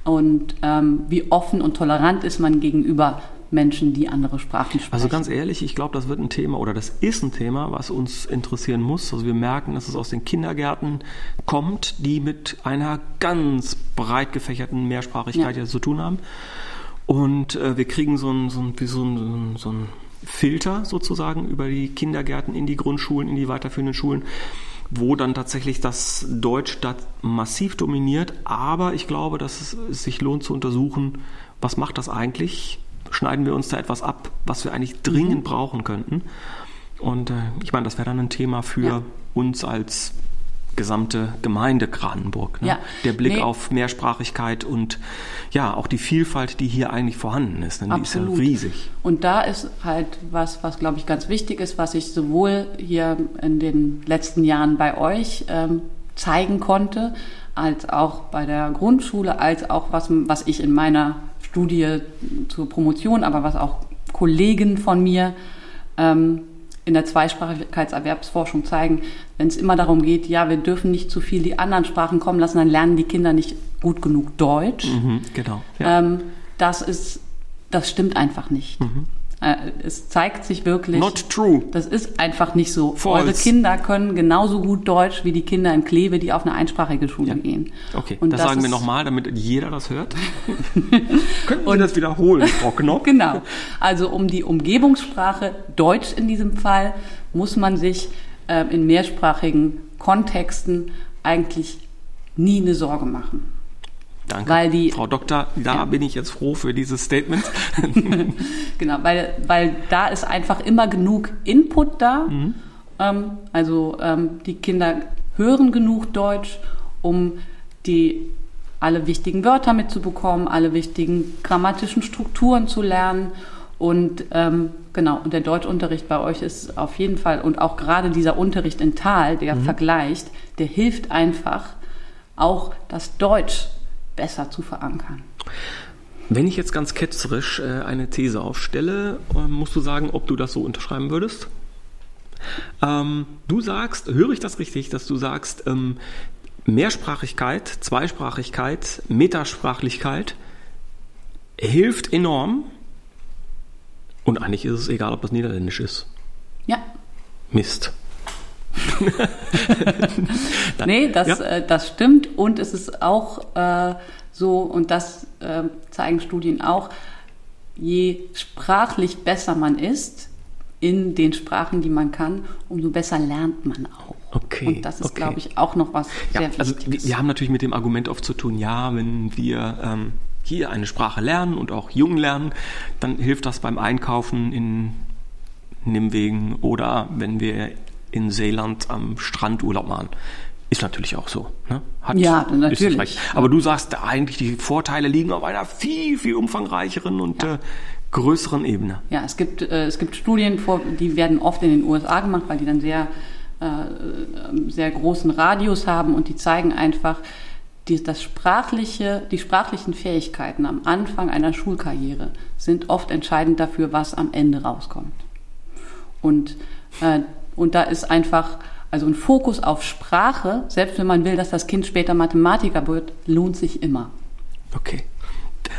Und ähm, wie offen und tolerant ist man gegenüber Menschen, die andere Sprachen sprechen. Also ganz ehrlich, ich glaube, das wird ein Thema oder das ist ein Thema, was uns interessieren muss. Also wir merken, dass es aus den Kindergärten kommt, die mit einer ganz breit gefächerten Mehrsprachigkeit ja. zu tun haben. Und äh, wir kriegen so ein, so ein, wie so ein, so ein Filter sozusagen über die Kindergärten in die Grundschulen, in die weiterführenden Schulen, wo dann tatsächlich das Deutsch da massiv dominiert. Aber ich glaube, dass es, es sich lohnt zu untersuchen, was macht das eigentlich? Schneiden wir uns da etwas ab, was wir eigentlich dringend mhm. brauchen könnten? Und äh, ich meine, das wäre dann ein Thema für ja. uns als gesamte Gemeinde Kranenburg. Ne? Ja. Der Blick nee. auf Mehrsprachigkeit und ja, auch die Vielfalt, die hier eigentlich vorhanden ist. Ne? Die Absolut. ist ja riesig. Und da ist halt was, was glaube ich ganz wichtig ist, was ich sowohl hier in den letzten Jahren bei euch ähm, zeigen konnte, als auch bei der Grundschule, als auch was, was ich in meiner Studie zur Promotion, aber was auch Kollegen von mir ähm, in der Zweisprachigkeitserwerbsforschung zeigen, wenn es immer darum geht, ja, wir dürfen nicht zu viel die anderen Sprachen kommen lassen, dann lernen die Kinder nicht gut genug Deutsch. Mhm, genau. Ja. Ähm, das ist, das stimmt einfach nicht. Mhm. Äh, es zeigt sich wirklich. Not true. Das ist einfach nicht so. False. Eure Kinder können genauso gut Deutsch wie die Kinder in Kleve, die auf eine einsprachige Schule ja. gehen. Okay, Und das, das sagen wir nochmal, damit jeder das hört. Könnten Sie das wiederholen, Frau Knopf? genau. Also um die Umgebungssprache, Deutsch in diesem Fall, muss man sich äh, in mehrsprachigen Kontexten eigentlich nie eine Sorge machen. Danke. Weil die, Frau Doktor, da ja. bin ich jetzt froh für dieses Statement. genau, weil, weil da ist einfach immer genug Input da. Mhm. Ähm, also ähm, die Kinder hören genug Deutsch, um die alle wichtigen Wörter mitzubekommen, alle wichtigen grammatischen Strukturen zu lernen. Und ähm, genau, und der Deutschunterricht bei euch ist auf jeden Fall, und auch gerade dieser Unterricht in Tal, der mhm. vergleicht, der hilft einfach, auch das Deutsch besser zu verankern. Wenn ich jetzt ganz ketzerisch äh, eine These aufstelle, äh, musst du sagen, ob du das so unterschreiben würdest? Ähm, du sagst, höre ich das richtig, dass du sagst, ähm, Mehrsprachigkeit, Zweisprachigkeit, Metasprachlichkeit hilft enorm. Und eigentlich ist es egal, ob das Niederländisch ist. Ja. Mist. nee, das, ja. äh, das stimmt und es ist auch äh, so, und das äh, zeigen Studien auch, je sprachlich besser man ist in den Sprachen, die man kann, umso besser lernt man auch. Okay. Und das ist, okay. glaube ich, auch noch was ja, sehr Wichtiges. Also wir, wir, haben natürlich mit dem Argument oft zu tun, ja, wenn wir ähm, hier eine Sprache lernen und auch jung lernen, dann hilft das beim Einkaufen in Nimwegen oder wenn wir in Seeland am Strand Urlaub machen. Ist natürlich auch so. Ne? Hat, ja, natürlich. Aber du sagst, eigentlich die Vorteile liegen auf einer viel, viel umfangreicheren und ja. äh, größeren Ebene. Ja, es gibt, äh, es gibt Studien, die werden oft in den USA gemacht, weil die dann sehr, äh, sehr großen Radius haben und die zeigen einfach, die, das sprachliche, die sprachlichen Fähigkeiten am Anfang einer Schulkarriere sind oft entscheidend dafür, was am Ende rauskommt. Und äh, und da ist einfach, also ein Fokus auf Sprache, selbst wenn man will, dass das Kind später Mathematiker wird, lohnt sich immer. Okay.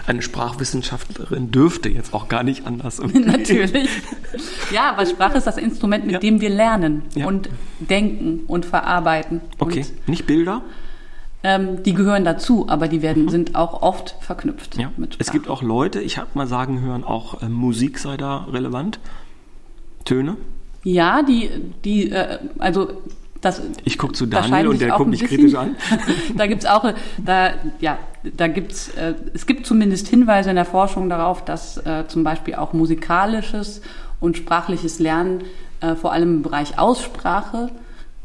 Eine Sprachwissenschaftlerin dürfte jetzt auch gar nicht anders. Natürlich. Ja, weil Sprache ist das Instrument, mit ja. dem wir lernen ja. und denken und verarbeiten. Okay, und, nicht Bilder? Ähm, die gehören dazu, aber die werden, mhm. sind auch oft verknüpft ja. mit Sprache. Es gibt auch Leute, ich habe mal sagen hören, auch äh, Musik sei da relevant. Töne? Ja, die, die, äh, also das, ich gucke zu Daniel und der guckt mich kritisch an. da gibt's auch, da, ja, da gibt's, äh, es gibt zumindest Hinweise in der Forschung darauf, dass äh, zum Beispiel auch musikalisches und sprachliches Lernen äh, vor allem im Bereich Aussprache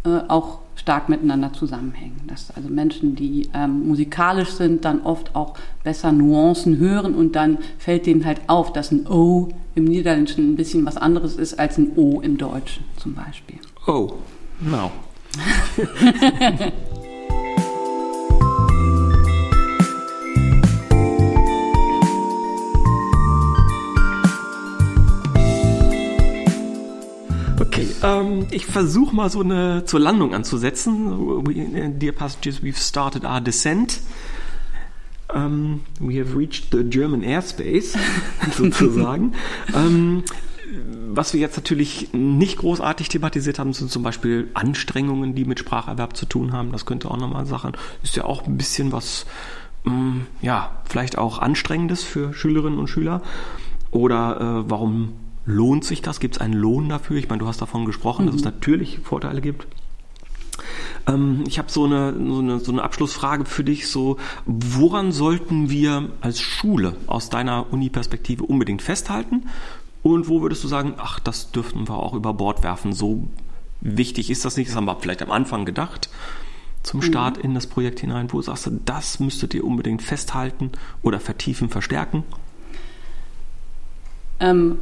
äh, auch stark miteinander zusammenhängen. Dass also Menschen, die ähm, musikalisch sind, dann oft auch besser Nuancen hören und dann fällt denen halt auf, dass ein O im Niederländischen ein bisschen was anderes ist als ein O im Deutschen zum Beispiel. Oh, no. ähm, ich versuche mal so eine zur Landung anzusetzen. We, dear passengers, we've started our descent. Um, we have reached the German airspace, sozusagen. um, was wir jetzt natürlich nicht großartig thematisiert haben, sind zum Beispiel Anstrengungen, die mit Spracherwerb zu tun haben. Das könnte auch nochmal Sachen. Ist ja auch ein bisschen was mm, ja, vielleicht auch Anstrengendes für Schülerinnen und Schüler? Oder äh, warum lohnt sich das? Gibt es einen Lohn dafür? Ich meine, du hast davon gesprochen, mhm. dass es mhm. natürlich Vorteile gibt. Ähm, ich habe so eine, so, eine, so eine Abschlussfrage für dich. So, woran sollten wir als Schule aus deiner Uni-Perspektive unbedingt festhalten? Und wo würdest du sagen, ach, das dürften wir auch über Bord werfen? So wichtig ist das nicht. Das haben wir vielleicht am Anfang gedacht zum mhm. Start in das Projekt hinein. Wo sagst du, das müsstet ihr unbedingt festhalten oder vertiefen, verstärken? Ähm,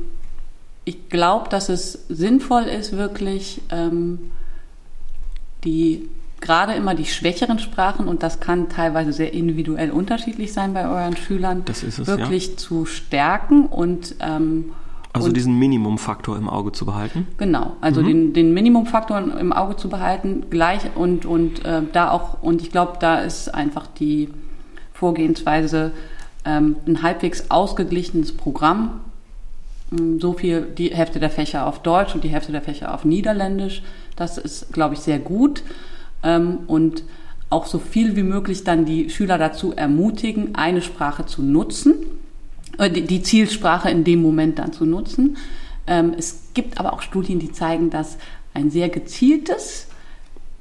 ich glaube, dass es sinnvoll ist, wirklich ähm, die gerade immer die schwächeren Sprachen, und das kann teilweise sehr individuell unterschiedlich sein bei euren Schülern, es, wirklich ja. zu stärken und ähm, also und, diesen Minimumfaktor im Auge zu behalten? Genau, also mhm. den, den Minimumfaktor im Auge zu behalten, gleich und, und äh, da auch, und ich glaube, da ist einfach die Vorgehensweise ähm, ein halbwegs ausgeglichenes Programm Mm, so viel die Hälfte der Fächer auf Deutsch und die Hälfte der Fächer auf Niederländisch. Das ist, glaube ich, sehr gut. Ähm, und auch so viel wie möglich dann die Schüler dazu ermutigen, eine Sprache zu nutzen, äh, die Zielsprache in dem Moment dann zu nutzen. Ähm, es gibt aber auch Studien, die zeigen, dass ein sehr gezieltes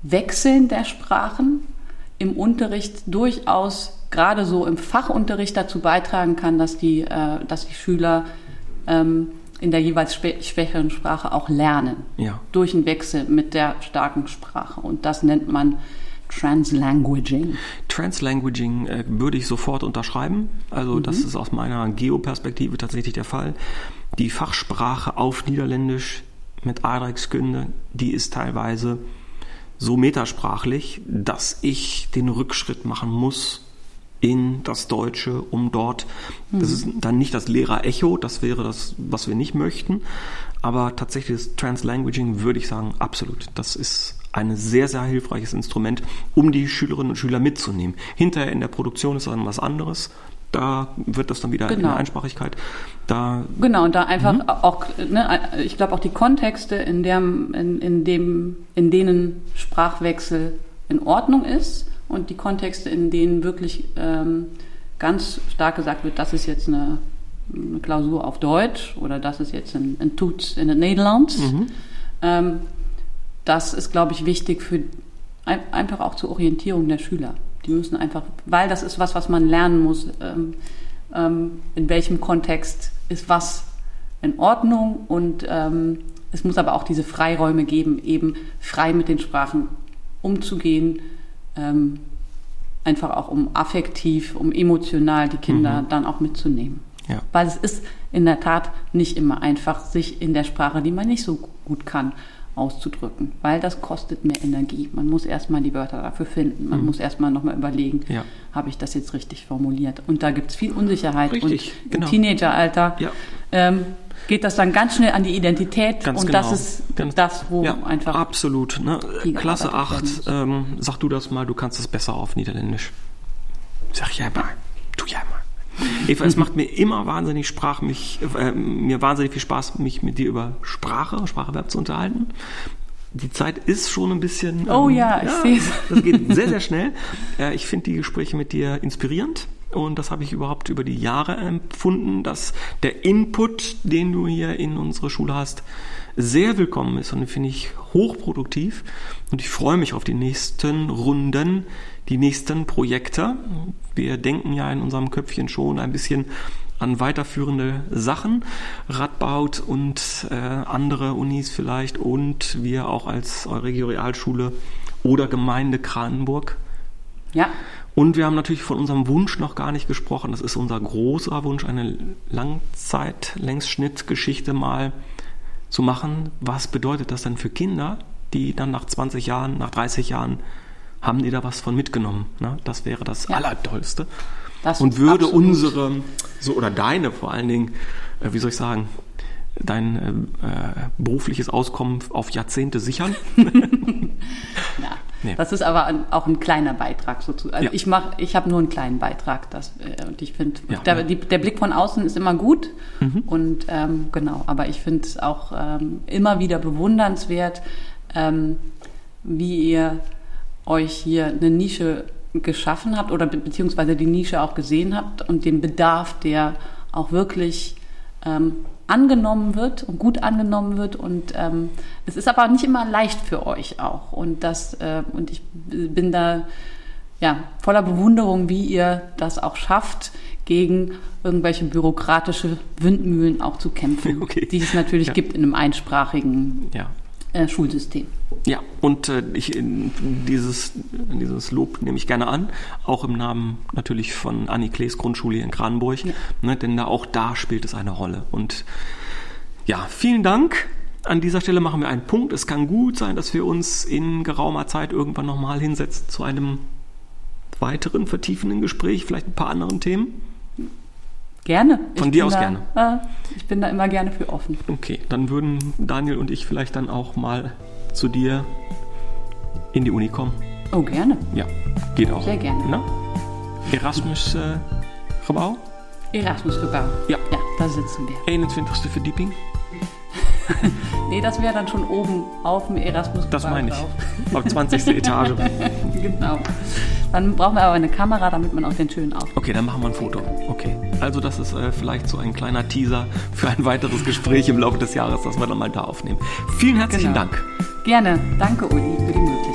Wechseln der Sprachen im Unterricht durchaus gerade so im Fachunterricht dazu beitragen kann, dass die, äh, dass die Schüler ähm, in der jeweils schwächeren Sprache auch lernen. Ja. Durch einen Wechsel mit der starken Sprache. Und das nennt man Translanguaging. Translanguaging äh, würde ich sofort unterschreiben. Also mhm. das ist aus meiner Geoperspektive tatsächlich der Fall. Die Fachsprache auf Niederländisch mit Aardrijkskunde, die ist teilweise so metasprachlich, dass ich den Rückschritt machen muss in das Deutsche, um dort, mhm. das ist dann nicht das Lehrer-Echo, das wäre das, was wir nicht möchten, aber tatsächlich das Translanguaging würde ich sagen, absolut. Das ist ein sehr, sehr hilfreiches Instrument, um die Schülerinnen und Schüler mitzunehmen. Hinterher in der Produktion ist dann was anderes. Da wird das dann wieder genau. in der Einsprachigkeit. Da, genau, und da einfach mhm. auch, ne, ich glaube auch die Kontexte, in, der, in, in, dem, in denen Sprachwechsel in Ordnung ist, und die Kontexte, in denen wirklich ähm, ganz stark gesagt wird, das ist jetzt eine, eine, Klausur auf Deutsch oder das ist jetzt ein, ein Toets in den Nederlands. Mhm. Ähm, das ist, glaube ich, wichtig für ein, einfach auch zur Orientierung der Schüler. Die müssen einfach, weil das ist was, was man lernen muss, ähm, ähm in welchem Kontext ist was in Ordnung und ähm, es muss aber auch diese Freiräume geben, eben frei mit den Sprachen umzugehen, ähm, einfach auch um affektiv, um emotional die Kinder mhm. dann auch mitzunehmen. Ja. Weil es ist in der Tat nicht immer einfach, sich in der Sprache, die man nicht so gut kann, auszudrücken, weil das kostet mehr Energie. Man muss erstmal die Wörter dafür finden, man mhm. muss erstmal nochmal überlegen, ja. habe ich das jetzt richtig formuliert. Und da gibt es viel Unsicherheit. Richtig, und genau. im Teenageralter ja. ähm, geht das dann ganz schnell an die Identität ganz und genau. das ist ganz, das, wo ja, einfach. Absolut. Ne? Klasse 8, ähm, sag du das mal, du kannst es besser auf Niederländisch. Sag ja mal, tu ja mal. Eva, es macht mir immer wahnsinnig Sprach, mich, äh, mir wahnsinnig viel Spaß, mich mit dir über Sprache, Spracherwerb zu unterhalten. Die Zeit ist schon ein bisschen. Oh ähm, ja, ich ja, sehe es. Das geht sehr, sehr schnell. Äh, ich finde die Gespräche mit dir inspirierend. Und das habe ich überhaupt über die Jahre empfunden, dass der Input, den du hier in unsere Schule hast, sehr willkommen ist und den finde ich hochproduktiv. Und ich freue mich auf die nächsten Runden, die nächsten Projekte. Wir denken ja in unserem Köpfchen schon ein bisschen an weiterführende Sachen, Radbaut und äh, andere Unis vielleicht und wir auch als Euregio Realschule oder Gemeinde Kranenburg. Ja. Und wir haben natürlich von unserem Wunsch noch gar nicht gesprochen. Das ist unser großer Wunsch, eine Langzeit-Längsschnittgeschichte mal zu machen. Was bedeutet das denn für Kinder, die dann nach 20 Jahren, nach 30 Jahren, haben die da was von mitgenommen? Ne? Das wäre das ja. Allertollste. Das und würde absolut. unsere, so oder deine vor allen Dingen, äh, wie soll ich sagen, dein äh, äh berufliches Auskommen auf Jahrzehnte sichern. ja. Nee. Das ist aber ein, auch ein kleiner Beitrag sozusagen. Also ja. ich mache, ich habe nur einen kleinen Beitrag, das, äh, und ich finde, ja, der, ja. der, Blick von außen ist immer gut mhm. und ähm, genau, aber ich finde es auch ähm, immer wieder bewundernswert, ähm, wie ihr euch hier eine Nische geschaffen habt oder be beziehungsweise die Nische auch gesehen habt und den Bedarf, der auch wirklich ähm, angenommen wird und gut angenommen wird. Und ähm, es ist aber nicht immer leicht für euch auch. Und das äh, und ich bin da ja voller Bewunderung, wie ihr das auch schafft, gegen irgendwelche bürokratische Windmühlen auch zu kämpfen, okay. die es natürlich ja. gibt in einem einsprachigen ja. Äh, Schulsystem. Ja, und äh, ich, dieses, dieses Lob nehme ich gerne an, auch im Namen natürlich von Annie Klees Grundschule in Kranenburg, ja. ne, denn da, auch da spielt es eine Rolle. Und ja, vielen Dank. An dieser Stelle machen wir einen Punkt. Es kann gut sein, dass wir uns in geraumer Zeit irgendwann nochmal hinsetzen zu einem weiteren vertiefenden Gespräch, vielleicht ein paar anderen Themen. Gerne. Von ich dir aus da, gerne. Äh, ich bin da immer gerne für offen. Okay, dann würden Daniel und ich vielleicht dann auch mal zu dir in die Uni kommen. Oh, gerne. Ja, geht auch. Sehr gerne. Na? Erasmus äh, Gebouw? Erasmus Gebouw. Ja. Ja, da sitzen wir. 21. Verdieping? nee, das wäre dann schon oben auf dem Erasmus Das meine ich. Auf 20. Etage. genau. Dann brauchen wir aber eine Kamera, damit man auch den schönen auf. Okay, dann machen wir ein Foto. Okay. Also das ist äh, vielleicht so ein kleiner Teaser für ein weiteres Gespräch im Laufe des Jahres, das wir dann mal da aufnehmen. Vielen herzlichen genau. Dank. Gerne. Danke, Uli, für die Möglichkeit.